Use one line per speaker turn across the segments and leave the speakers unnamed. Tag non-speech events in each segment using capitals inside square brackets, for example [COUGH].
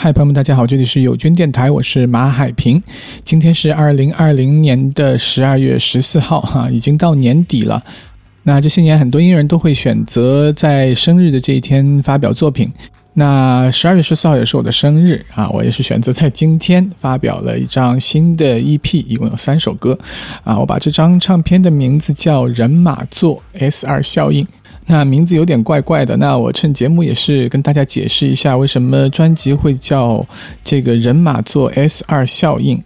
嗨，朋友们，大家好，这里是友军电台，我是马海平。今天是二零二零年的十二月十四号，哈，已经到年底了。那这些年，很多音乐人都会选择在生日的这一天发表作品。那十二月十四号也是我的生日啊，我也是选择在今天发表了一张新的 EP，一共有三首歌啊。我把这张唱片的名字叫《人马座 S 二效应》。那名字有点怪怪的，那我趁节目也是跟大家解释一下，为什么专辑会叫这个人马座 S 二效应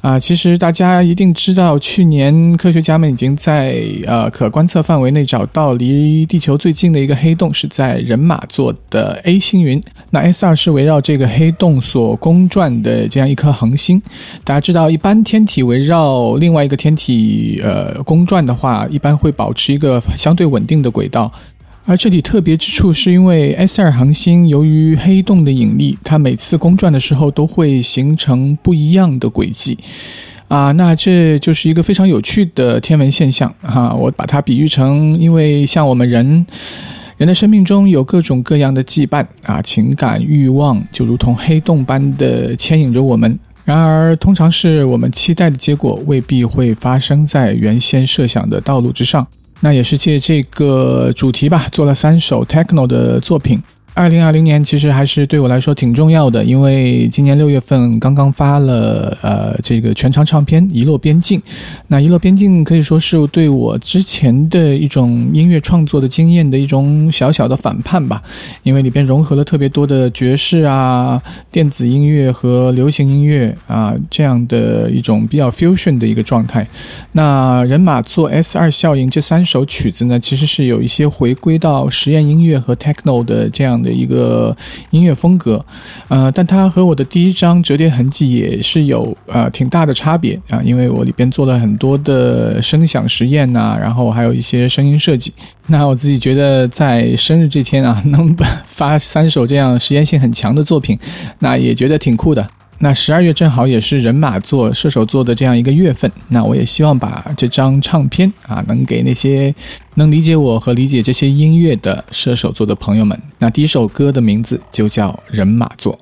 啊？其实大家一定知道，去年科学家们已经在呃可观测范围内找到离地球最近的一个黑洞，是在人马座的 A 星云。那 S 二是围绕这个黑洞所公转的这样一颗恒星。大家知道，一般天体围绕另外一个天体呃公转的话，一般会保持一个相对稳定的轨道。而这里特别之处是因为 S 二恒星由于黑洞的引力，它每次公转的时候都会形成不一样的轨迹，啊，那这就是一个非常有趣的天文现象哈。我把它比喻成，因为像我们人人的生命中有各种各样的羁绊啊，情感欲望就如同黑洞般的牵引着我们，然而通常是我们期待的结果未必会发生在原先设想的道路之上。那也是借这个主题吧，做了三首 techno 的作品。二零二零年其实还是对我来说挺重要的，因为今年六月份刚刚发了呃这个全长唱片《遗落边境》。那《遗落边境》可以说是对我之前的一种音乐创作的经验的一种小小的反叛吧，因为里边融合了特别多的爵士啊、电子音乐和流行音乐啊这样的一种比较 fusion 的一个状态。那人马座 S 二效应这三首曲子呢，其实是有一些回归到实验音乐和 techno 的这样。的一个音乐风格，呃，但它和我的第一张折叠痕迹也是有呃挺大的差别啊，因为我里边做了很多的声响实验呐，然后还有一些声音设计。那我自己觉得在生日这天啊，[LAUGHS] 能发三首这样实验性很强的作品，那也觉得挺酷的。那十二月正好也是人马座射手座的这样一个月份，那我也希望把这张唱片啊，能给那些能理解我和理解这些音乐的射手座的朋友们。那第一首歌的名字就叫人马座。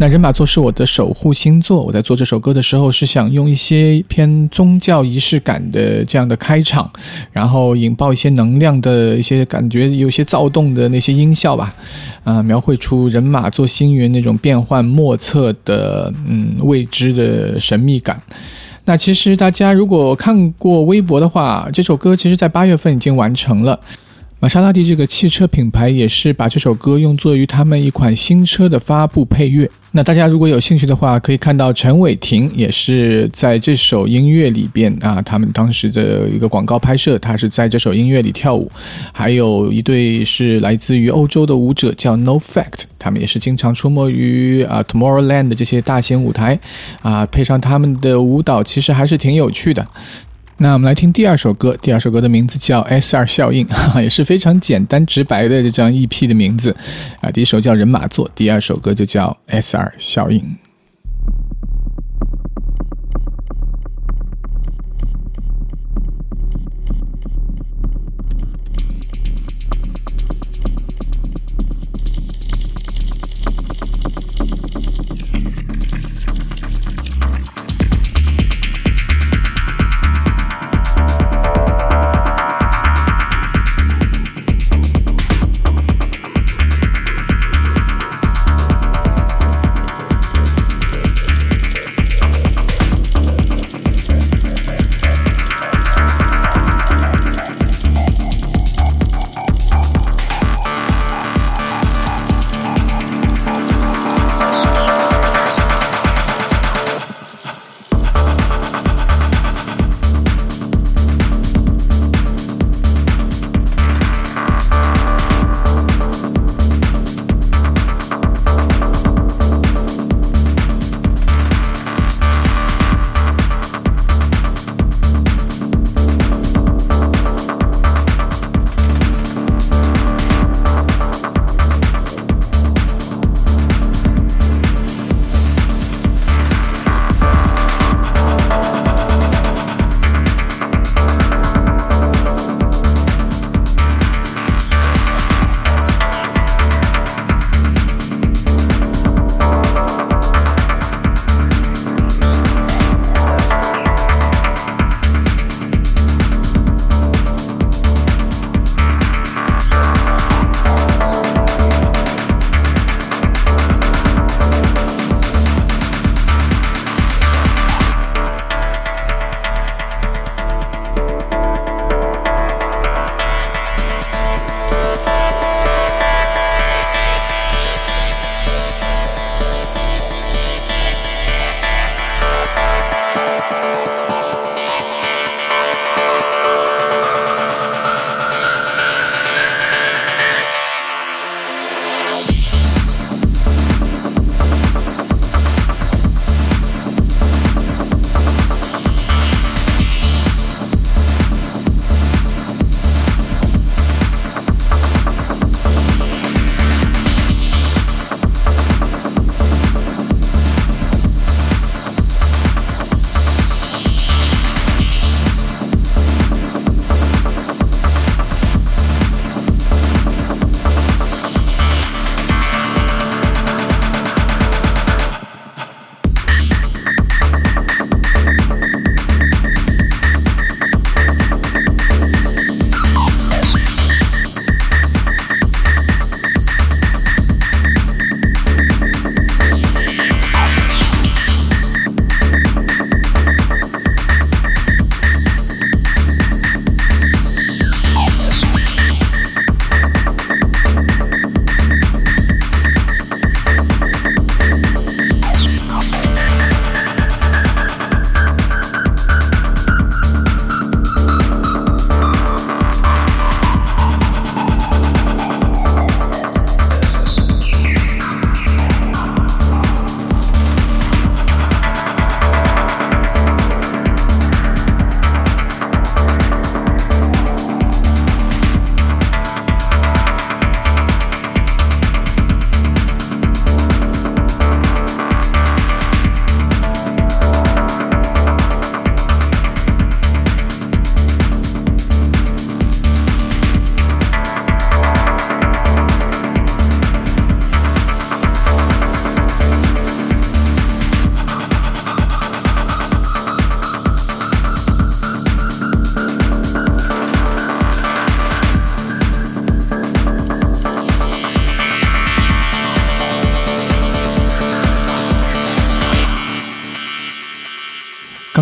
那人马座是我的守护星座。我在做这首歌的时候，是想用一些偏宗教仪式感的这样的开场，然后引爆一些能量的一些感觉，有些躁动的那些音效吧，啊，描绘出人马座星云那种变幻莫测的嗯未知的神秘感。那其实大家如果看过微博的话，这首歌其实在八月份已经完成了。玛莎拉蒂这个汽车品牌也是把这首歌用作于他们一款新车的发布配乐。那大家如果有兴趣的话，可以看到陈伟霆也是在这首音乐里边啊，他们当时的一个广告拍摄，他是在这首音乐里跳舞。还有一对是来自于欧洲的舞者叫 No Fact，他们也是经常出没于啊 Tomorrowland 的这些大型舞台啊，配上他们的舞蹈，其实还是挺有趣的。那我们来听第二首歌，第二首歌的名字叫《S 二效应》，[LAUGHS] 也是非常简单直白的这张 EP 的名字啊。第一首叫《人马座》，第二首歌就叫《S 二效应》。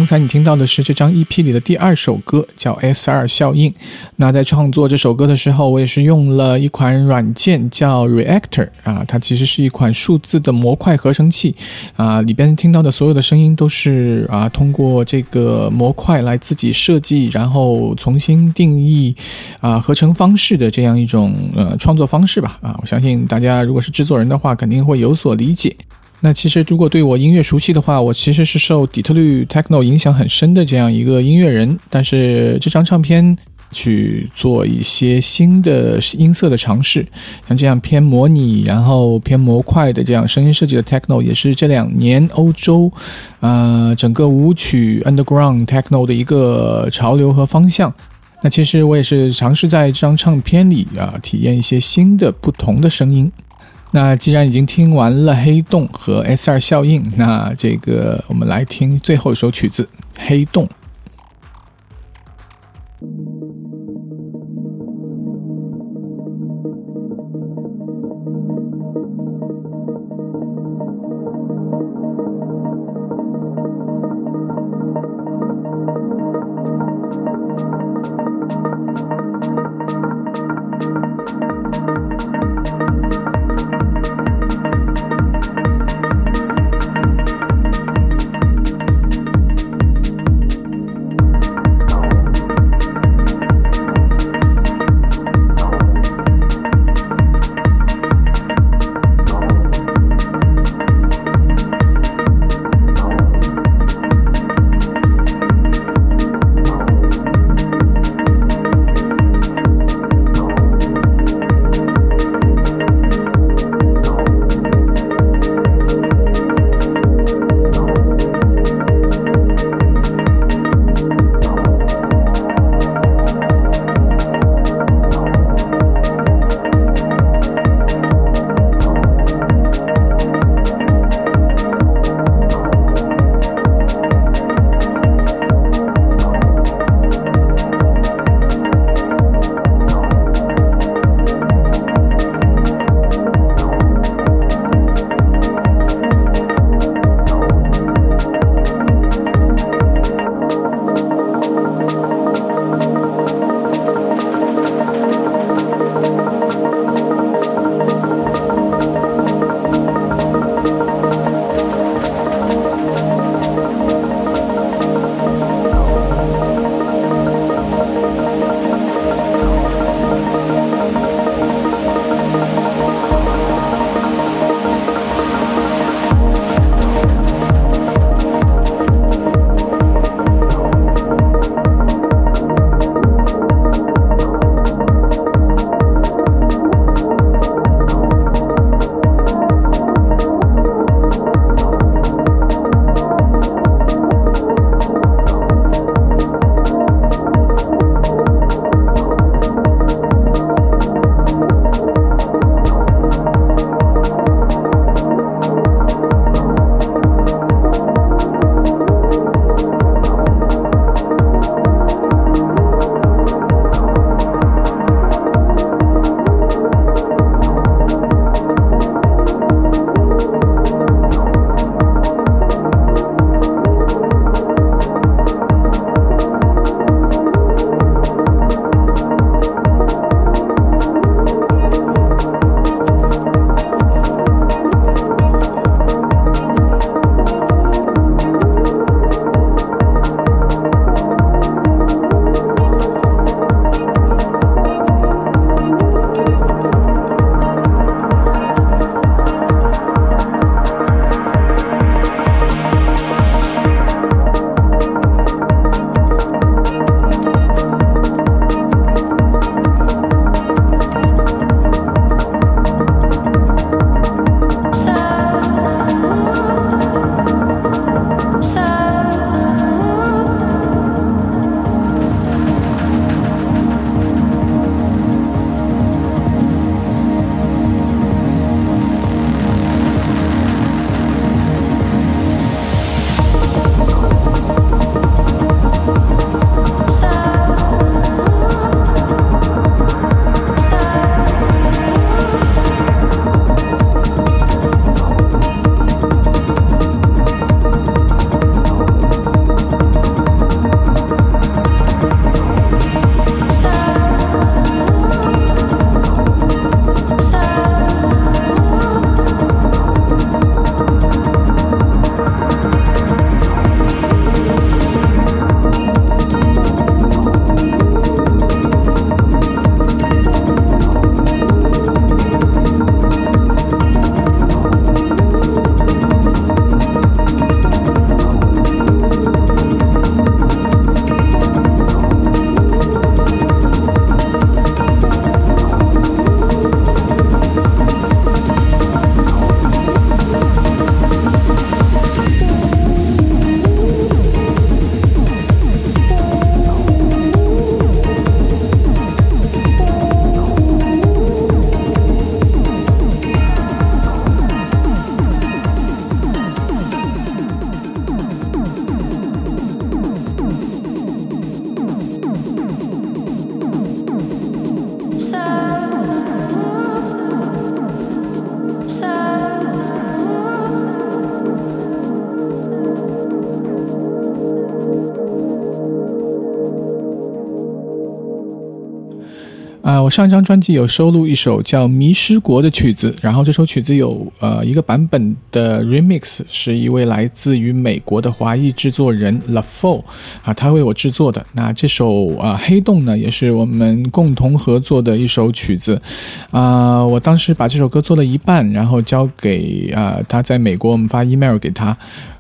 才你听到的是这张 EP 里的第二首歌，叫 S2 效应。那在创作这首歌的时候，我也是用了一款软件叫 Reactor 啊，它其实是一款数字的模块合成器啊，里边听到的所有的声音都是啊通过这个模块来自己设计，然后重新定义啊合成方式的这样一种呃创作方式吧啊，我相信大家如果是制作人的话，肯定会有所理解。那其实，如果对我音乐熟悉的话，我其实是受底特律 techno 影响很深的这样一个音乐人。但是这张唱片去做一些新的音色的尝试，像这样偏模拟，然后偏模块的这样声音设计的 techno，也是这两年欧洲，呃，整个舞曲 underground techno 的一个潮流和方向。那其实我也是尝试在这张唱片里啊，体验一些新的、不同的声音。那既然已经听完了黑洞和 S 二效应，那这个我们来听最后一首曲子《黑洞》。上一张专辑有收录一首叫《迷失国》的曲子，然后这首曲子有呃一个版本的 remix，是一位来自于美国的华裔制作人 La Fo 啊，他为我制作的。那这首啊黑洞呢，也是我们共同合作的一首曲子啊。我当时把这首歌做了一半，然后交给啊他在美国，我们发 email 给他。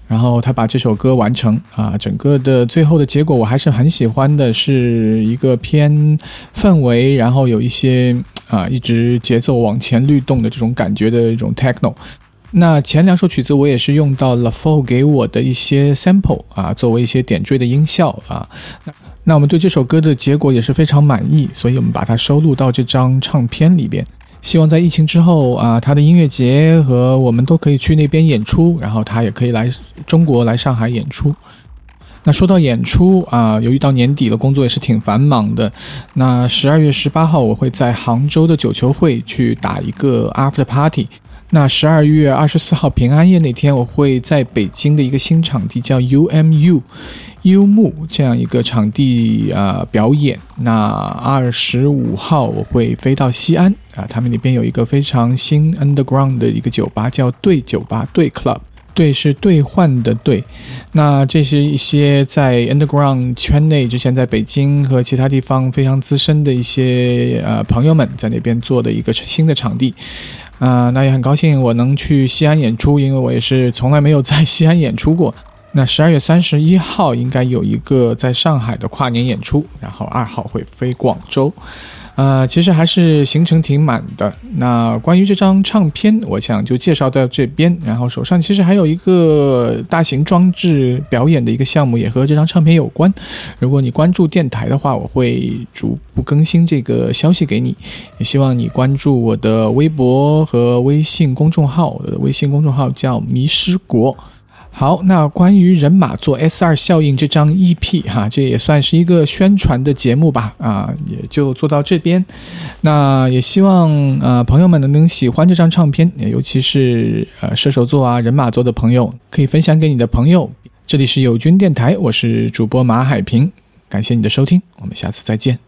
然后他把这首歌完成啊，整个的最后的结果我还是很喜欢的，是一个偏氛围，然后有一些啊一直节奏往前律动的这种感觉的一种 techno。那前两首曲子我也是用到了 f o 给我的一些 sample 啊，作为一些点缀的音效啊。那那我们对这首歌的结果也是非常满意，所以我们把它收录到这张唱片里边。希望在疫情之后啊，他的音乐节和我们都可以去那边演出，然后他也可以来中国来上海演出。那说到演出啊，由于到年底了，工作也是挺繁忙的。那十二月十八号我会在杭州的九球会去打一个 after party。那十二月二十四号平安夜那天，我会在北京的一个新场地叫 UMU。幽木这样一个场地啊表演，那二十五号我会飞到西安啊，他们那边有一个非常新 underground 的一个酒吧，叫对酒吧对 club，对是兑换的对，那这是一些在 underground 圈内之前在北京和其他地方非常资深的一些呃朋友们在那边做的一个新的场地啊，那也很高兴我能去西安演出，因为我也是从来没有在 [LAUGHS] 西安演出过。那十二月三十一号应该有一个在上海的跨年演出，然后二号会飞广州，呃，其实还是行程挺满的。那关于这张唱片，我想就介绍到这边。然后手上其实还有一个大型装置表演的一个项目，也和这张唱片有关。如果你关注电台的话，我会逐步更新这个消息给你。也希望你关注我的微博和微信公众号，我的微信公众号叫迷失国。好，那关于人马座 S 二效应这张 EP 哈，这也算是一个宣传的节目吧，啊，也就做到这边。那也希望呃朋友们能能喜欢这张唱片，尤其是呃射手座啊人马座的朋友，可以分享给你的朋友。这里是友军电台，我是主播马海平，感谢你的收听，我们下次再见。